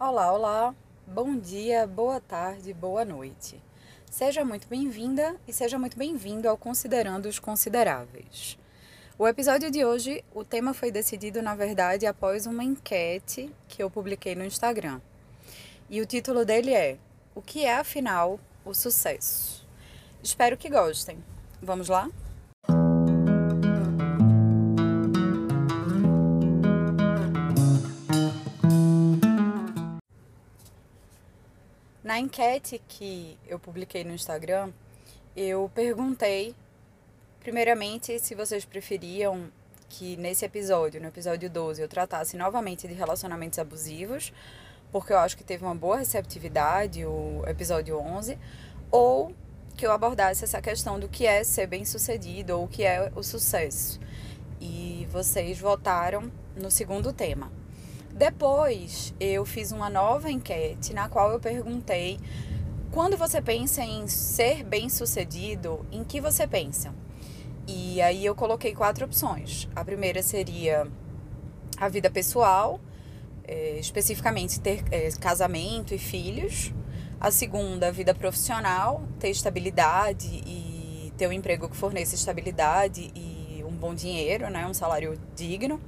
Olá, olá, bom dia, boa tarde, boa noite. Seja muito bem-vinda e seja muito bem-vindo ao Considerando os Consideráveis. O episódio de hoje, o tema foi decidido, na verdade, após uma enquete que eu publiquei no Instagram. E o título dele é O que é, afinal, o sucesso? Espero que gostem. Vamos lá? Na enquete que eu publiquei no Instagram, eu perguntei, primeiramente, se vocês preferiam que nesse episódio, no episódio 12, eu tratasse novamente de relacionamentos abusivos, porque eu acho que teve uma boa receptividade o episódio 11, ou que eu abordasse essa questão do que é ser bem-sucedido ou o que é o sucesso. E vocês votaram no segundo tema. Depois, eu fiz uma nova enquete na qual eu perguntei: quando você pensa em ser bem-sucedido, em que você pensa? E aí eu coloquei quatro opções. A primeira seria a vida pessoal, é, especificamente ter é, casamento e filhos. A segunda, a vida profissional, ter estabilidade e ter um emprego que forneça estabilidade e um bom dinheiro, né, um salário digno.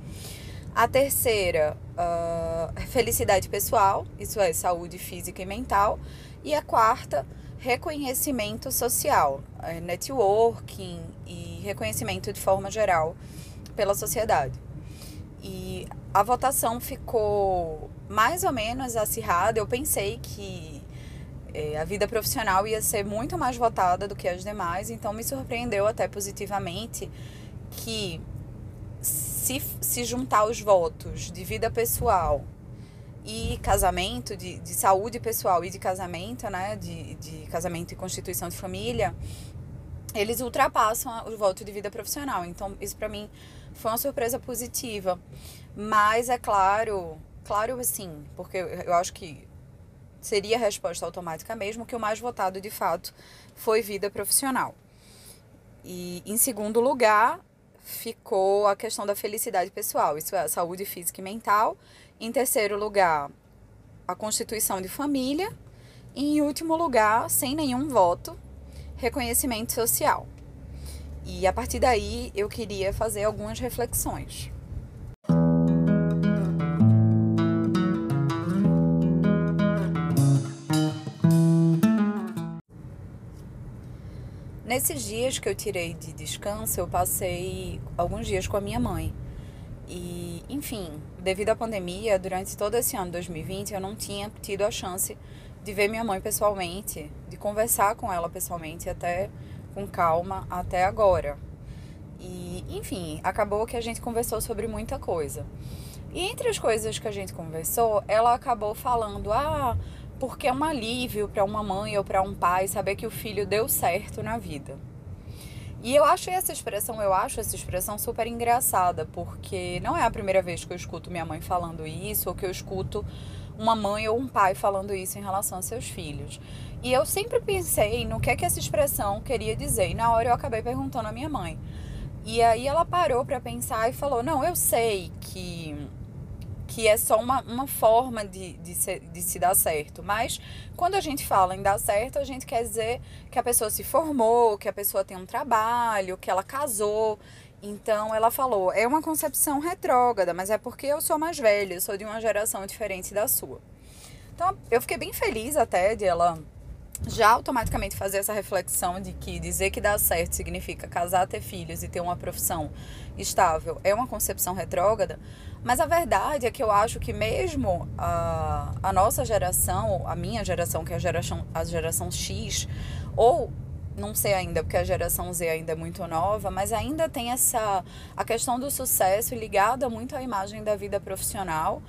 A terceira, uh, felicidade pessoal, isso é, saúde física e mental. E a quarta, reconhecimento social, é, networking e reconhecimento de forma geral pela sociedade. E a votação ficou mais ou menos acirrada. Eu pensei que é, a vida profissional ia ser muito mais votada do que as demais, então me surpreendeu até positivamente que se, se juntar os votos de vida pessoal e casamento, de, de saúde pessoal e de casamento, né, de, de casamento e constituição de família, eles ultrapassam o voto de vida profissional. Então, isso para mim foi uma surpresa positiva. Mas é claro, claro assim, porque eu acho que seria a resposta automática mesmo, que o mais votado de fato foi vida profissional. E em segundo lugar, ficou a questão da felicidade pessoal, isso é, saúde física e mental. Em terceiro lugar, a constituição de família. E em último lugar, sem nenhum voto, reconhecimento social. E a partir daí eu queria fazer algumas reflexões. Nesses dias que eu tirei de descanso, eu passei alguns dias com a minha mãe. E, enfim, devido à pandemia, durante todo esse ano 2020, eu não tinha tido a chance de ver minha mãe pessoalmente, de conversar com ela pessoalmente, até com calma, até agora. E, enfim, acabou que a gente conversou sobre muita coisa. E entre as coisas que a gente conversou, ela acabou falando: ah porque é um alívio para uma mãe ou para um pai saber que o filho deu certo na vida. E eu acho essa expressão, eu acho essa expressão super engraçada, porque não é a primeira vez que eu escuto minha mãe falando isso, ou que eu escuto uma mãe ou um pai falando isso em relação a seus filhos. E eu sempre pensei no que é que essa expressão queria dizer, e na hora eu acabei perguntando à minha mãe. E aí ela parou para pensar e falou: "Não, eu sei que que é só uma, uma forma de, de, se, de se dar certo. Mas quando a gente fala em dar certo, a gente quer dizer que a pessoa se formou, que a pessoa tem um trabalho, que ela casou. Então ela falou, é uma concepção retrógrada, mas é porque eu sou mais velha, eu sou de uma geração diferente da sua. Então eu fiquei bem feliz até de ela já automaticamente fazer essa reflexão de que dizer que dá certo significa casar, ter filhos e ter uma profissão estável é uma concepção retrógrada, mas a verdade é que eu acho que mesmo a, a nossa geração, a minha geração, que é a geração, a geração X, ou não sei ainda, porque a geração Z ainda é muito nova, mas ainda tem essa a questão do sucesso ligada muito à imagem da vida profissional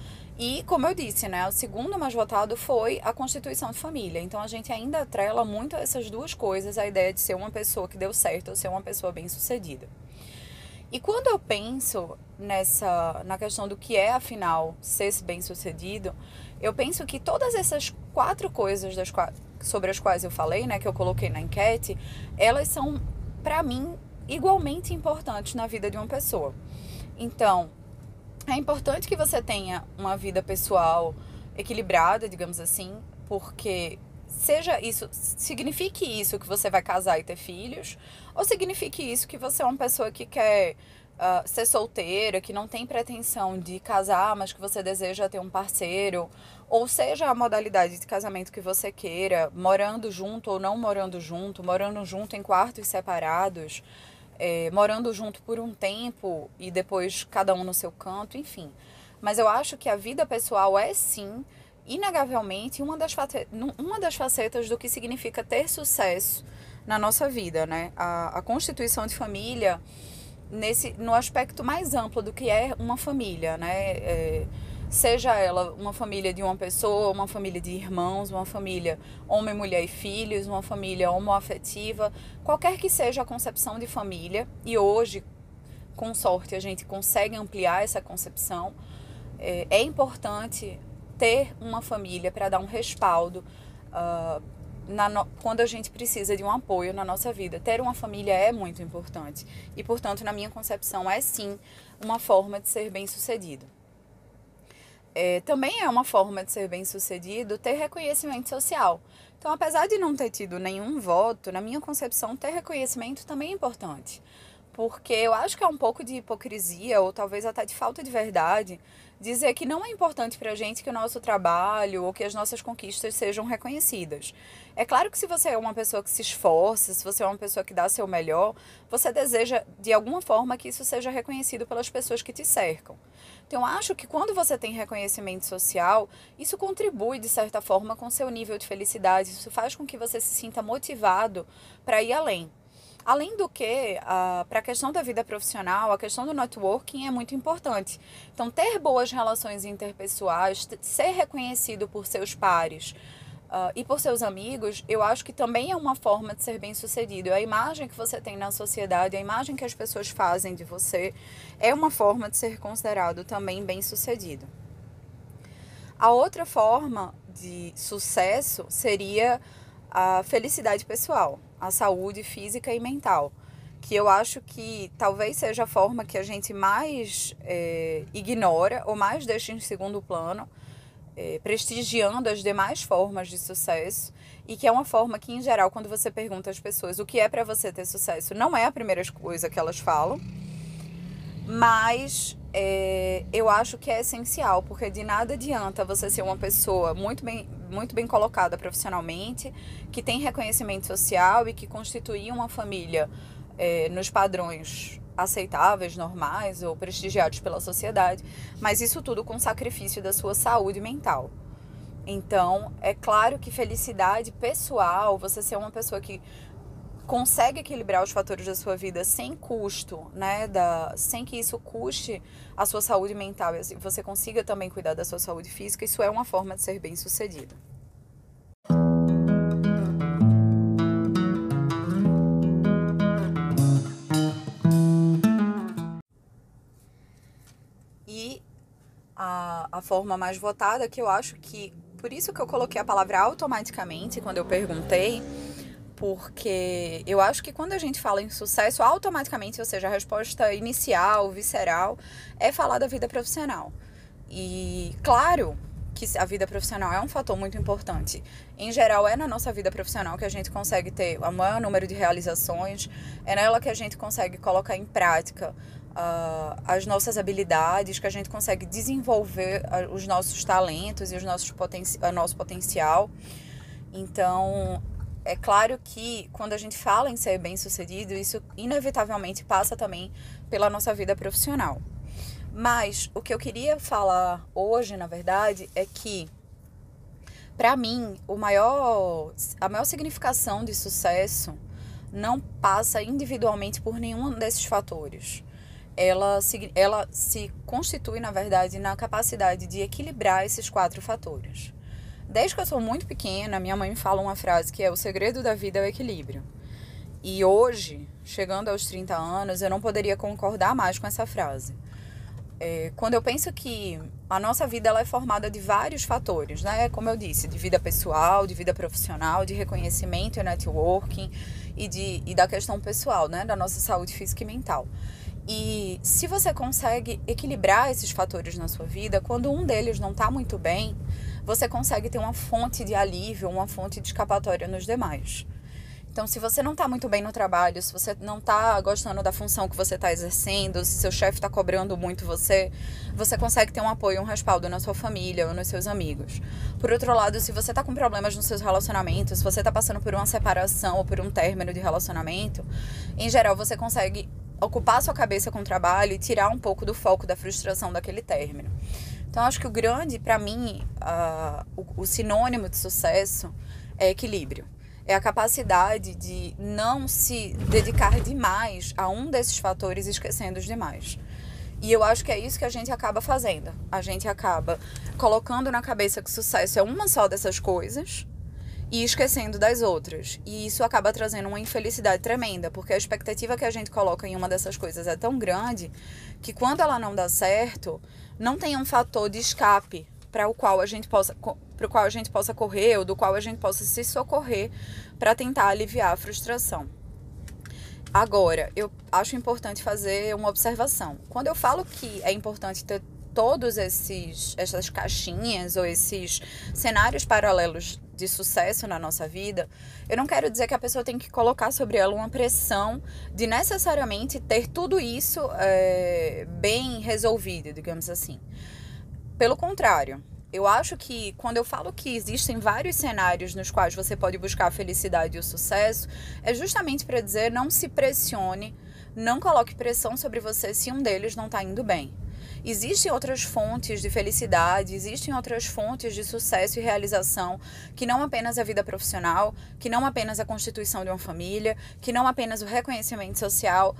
e, como eu disse, né, o segundo mais votado foi a constituição de família. Então, a gente ainda atrela muito essas duas coisas, a ideia de ser uma pessoa que deu certo ou ser uma pessoa bem-sucedida. E quando eu penso nessa na questão do que é, afinal, ser bem-sucedido, eu penso que todas essas quatro coisas das sobre as quais eu falei, né, que eu coloquei na enquete, elas são, para mim, igualmente importantes na vida de uma pessoa. Então, é importante que você tenha uma vida pessoal equilibrada, digamos assim, porque seja isso, signifique isso que você vai casar e ter filhos, ou signifique isso que você é uma pessoa que quer uh, ser solteira, que não tem pretensão de casar, mas que você deseja ter um parceiro, ou seja a modalidade de casamento que você queira, morando junto ou não morando junto, morando junto em quartos separados, é, morando junto por um tempo e depois cada um no seu canto, enfim. Mas eu acho que a vida pessoal é sim, inegavelmente, uma das, uma das facetas do que significa ter sucesso na nossa vida, né? A, a constituição de família nesse no aspecto mais amplo do que é uma família, né? É, seja ela uma família de uma pessoa, uma família de irmãos, uma família homem, mulher e filhos, uma família homoafetiva, qualquer que seja a concepção de família, e hoje, com sorte, a gente consegue ampliar essa concepção, é, é importante ter uma família para dar um respaldo. Uh, no, quando a gente precisa de um apoio na nossa vida. Ter uma família é muito importante. E, portanto, na minha concepção, é sim uma forma de ser bem sucedido. É, também é uma forma de ser bem sucedido ter reconhecimento social. Então, apesar de não ter tido nenhum voto, na minha concepção, ter reconhecimento também é importante. Porque eu acho que é um pouco de hipocrisia, ou talvez até de falta de verdade, dizer que não é importante para a gente que o nosso trabalho ou que as nossas conquistas sejam reconhecidas. É claro que se você é uma pessoa que se esforça, se você é uma pessoa que dá seu melhor, você deseja de alguma forma que isso seja reconhecido pelas pessoas que te cercam. Então, acho que quando você tem reconhecimento social, isso contribui de certa forma com seu nível de felicidade, isso faz com que você se sinta motivado para ir além. Além do que, para a questão da vida profissional, a questão do networking é muito importante. Então, ter boas relações interpessoais, ser reconhecido por seus pares uh, e por seus amigos, eu acho que também é uma forma de ser bem sucedido. A imagem que você tem na sociedade, a imagem que as pessoas fazem de você, é uma forma de ser considerado também bem sucedido. A outra forma de sucesso seria a felicidade pessoal a saúde física e mental, que eu acho que talvez seja a forma que a gente mais é, ignora ou mais deixa em segundo plano, é, prestigiando as demais formas de sucesso e que é uma forma que, em geral, quando você pergunta às pessoas o que é para você ter sucesso, não é a primeira coisa que elas falam, mas é, eu acho que é essencial, porque de nada adianta você ser uma pessoa muito bem, muito bem colocada profissionalmente, que tem reconhecimento social e que constitui uma família é, nos padrões aceitáveis, normais ou prestigiados pela sociedade, mas isso tudo com sacrifício da sua saúde mental. Então, é claro que felicidade pessoal, você ser uma pessoa que consegue equilibrar os fatores da sua vida sem custo, né, da, sem que isso custe a sua saúde mental e assim, você consiga também cuidar da sua saúde física, isso é uma forma de ser bem sucedido. E a, a forma mais votada, que eu acho que, por isso que eu coloquei a palavra automaticamente quando eu perguntei, porque eu acho que quando a gente fala em sucesso, automaticamente, ou seja, a resposta inicial, visceral, é falar da vida profissional. E claro que a vida profissional é um fator muito importante. Em geral, é na nossa vida profissional que a gente consegue ter o maior número de realizações, é nela que a gente consegue colocar em prática uh, as nossas habilidades, que a gente consegue desenvolver uh, os nossos talentos e os nossos poten nosso potencial. Então, é claro que quando a gente fala em ser bem-sucedido, isso inevitavelmente passa também pela nossa vida profissional. Mas o que eu queria falar hoje, na verdade, é que para mim, o maior a maior significação de sucesso não passa individualmente por nenhum desses fatores. Ela se, ela se constitui, na verdade, na capacidade de equilibrar esses quatro fatores. Desde que eu sou muito pequena, minha mãe me fala uma frase que é: o segredo da vida é o equilíbrio. E hoje, chegando aos 30 anos, eu não poderia concordar mais com essa frase. É, quando eu penso que a nossa vida ela é formada de vários fatores, né? Como eu disse, de vida pessoal, de vida profissional, de reconhecimento e networking e, de, e da questão pessoal, né? Da nossa saúde física e mental. E se você consegue equilibrar esses fatores na sua vida, quando um deles não está muito bem, você consegue ter uma fonte de alívio, uma fonte de escapatória nos demais. Então, se você não está muito bem no trabalho, se você não está gostando da função que você está exercendo, se seu chefe está cobrando muito você, você consegue ter um apoio, um respaldo na sua família ou nos seus amigos. Por outro lado, se você está com problemas nos seus relacionamentos, se você está passando por uma separação ou por um término de relacionamento, em geral você consegue ocupar sua cabeça com o trabalho e tirar um pouco do foco da frustração daquele término. Então, acho que o grande, para mim, uh, o, o sinônimo de sucesso é equilíbrio é a capacidade de não se dedicar demais a um desses fatores esquecendo os demais. E eu acho que é isso que a gente acaba fazendo. A gente acaba colocando na cabeça que sucesso é uma só dessas coisas e esquecendo das outras. E isso acaba trazendo uma infelicidade tremenda, porque a expectativa que a gente coloca em uma dessas coisas é tão grande que quando ela não dá certo, não tem um fator de escape para o qual a gente possa para o qual a gente possa correr ou do qual a gente possa se socorrer para tentar aliviar a frustração. Agora, eu acho importante fazer uma observação. Quando eu falo que é importante ter todos esses essas caixinhas ou esses cenários paralelos de sucesso na nossa vida, eu não quero dizer que a pessoa tem que colocar sobre ela uma pressão de necessariamente ter tudo isso é, bem resolvido, digamos assim. Pelo contrário, eu acho que quando eu falo que existem vários cenários nos quais você pode buscar a felicidade e o sucesso, é justamente para dizer não se pressione, não coloque pressão sobre você se um deles não está indo bem. Existem outras fontes de felicidade, existem outras fontes de sucesso e realização, que não apenas a vida profissional, que não apenas a constituição de uma família, que não apenas o reconhecimento social.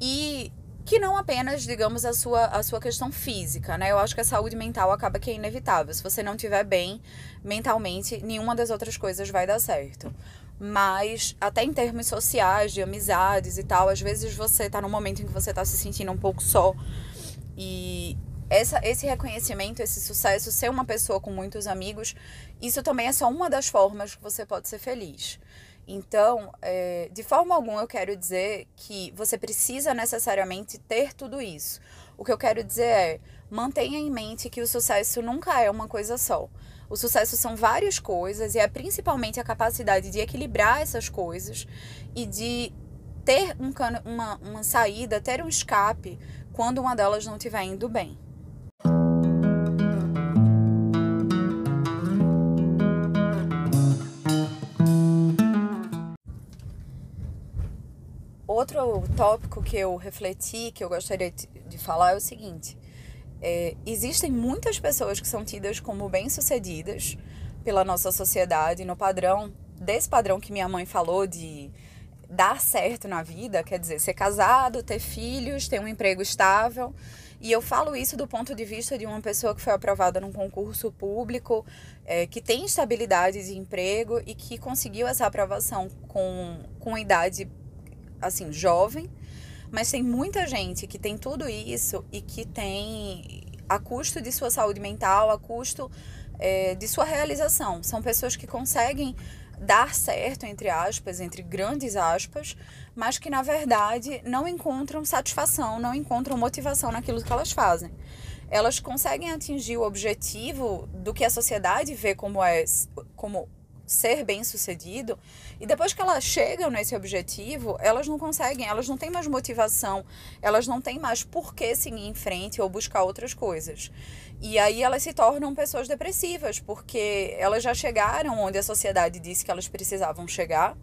E que não apenas, digamos, a sua, a sua questão física, né? Eu acho que a saúde mental acaba que é inevitável. Se você não estiver bem mentalmente, nenhuma das outras coisas vai dar certo. Mas, até em termos sociais, de amizades e tal, às vezes você está num momento em que você está se sentindo um pouco só. E essa, esse reconhecimento, esse sucesso, ser uma pessoa com muitos amigos, isso também é só uma das formas que você pode ser feliz. Então, é, de forma alguma eu quero dizer que você precisa necessariamente ter tudo isso. O que eu quero dizer é, mantenha em mente que o sucesso nunca é uma coisa só. O sucesso são várias coisas e é principalmente a capacidade de equilibrar essas coisas e de ter um, uma, uma saída, ter um escape quando uma delas não estiver indo bem. outro tópico que eu refleti, que eu gostaria de falar, é o seguinte: é, existem muitas pessoas que são tidas como bem-sucedidas pela nossa sociedade, no padrão, desse padrão que minha mãe falou de dar certo na vida, quer dizer, ser casado, ter filhos, ter um emprego estável. E eu falo isso do ponto de vista de uma pessoa que foi aprovada num concurso público, é, que tem estabilidade de emprego e que conseguiu essa aprovação com, com idade assim, jovem, mas tem muita gente que tem tudo isso e que tem a custo de sua saúde mental, a custo é, de sua realização. São pessoas que conseguem dar certo, entre aspas, entre grandes aspas, mas que na verdade não encontram satisfação, não encontram motivação naquilo que elas fazem. Elas conseguem atingir o objetivo do que a sociedade vê como é como ser bem sucedido e depois que elas chegam nesse objetivo, elas não conseguem, elas não têm mais motivação, elas não têm mais por que seguir em frente ou buscar outras coisas. E aí elas se tornam pessoas depressivas, porque elas já chegaram onde a sociedade disse que elas precisavam chegar.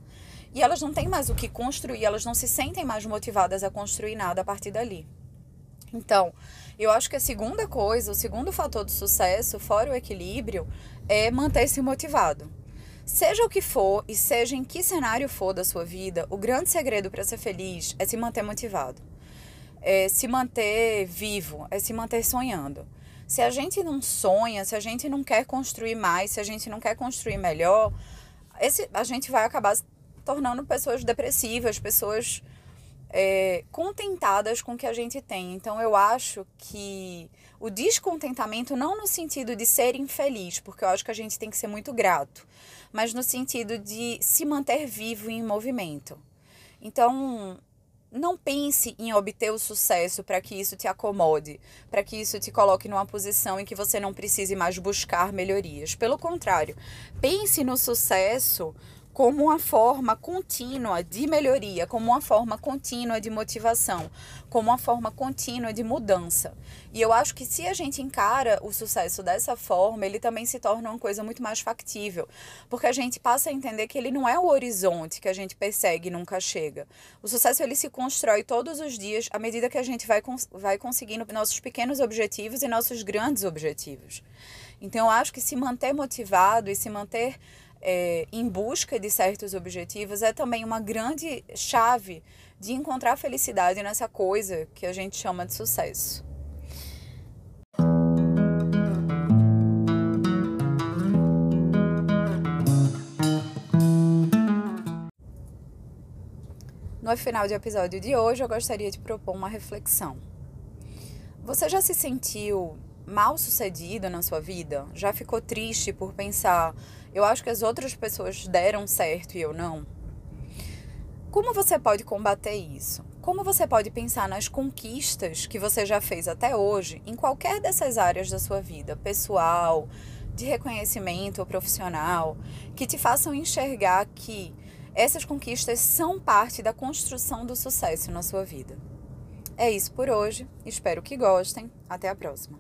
E elas não têm mais o que construir, elas não se sentem mais motivadas a construir nada a partir dali. Então, eu acho que a segunda coisa, o segundo fator do sucesso, fora o equilíbrio, é manter-se motivado. Seja o que for e seja em que cenário for da sua vida, o grande segredo para ser feliz é se manter motivado. É se manter vivo, é se manter sonhando. Se a gente não sonha, se a gente não quer construir mais, se a gente não quer construir melhor, esse, a gente vai acabar se tornando pessoas depressivas, pessoas é, contentadas com o que a gente tem. Então eu acho que o descontentamento, não no sentido de ser infeliz, porque eu acho que a gente tem que ser muito grato, mas no sentido de se manter vivo e em movimento. Então, não pense em obter o sucesso para que isso te acomode, para que isso te coloque numa posição em que você não precise mais buscar melhorias. Pelo contrário, pense no sucesso como uma forma contínua de melhoria, como uma forma contínua de motivação, como uma forma contínua de mudança. E eu acho que se a gente encara o sucesso dessa forma, ele também se torna uma coisa muito mais factível, porque a gente passa a entender que ele não é o horizonte que a gente persegue e nunca chega. O sucesso ele se constrói todos os dias à medida que a gente vai, vai conseguindo nossos pequenos objetivos e nossos grandes objetivos. Então eu acho que se manter motivado e se manter é, em busca de certos objetivos é também uma grande chave de encontrar felicidade nessa coisa que a gente chama de sucesso. No final do episódio de hoje, eu gostaria de propor uma reflexão. Você já se sentiu mal sucedido na sua vida? Já ficou triste por pensar, eu acho que as outras pessoas deram certo e eu não? Como você pode combater isso? Como você pode pensar nas conquistas que você já fez até hoje em qualquer dessas áreas da sua vida, pessoal, de reconhecimento ou profissional, que te façam enxergar que essas conquistas são parte da construção do sucesso na sua vida? É isso por hoje. Espero que gostem. Até a próxima.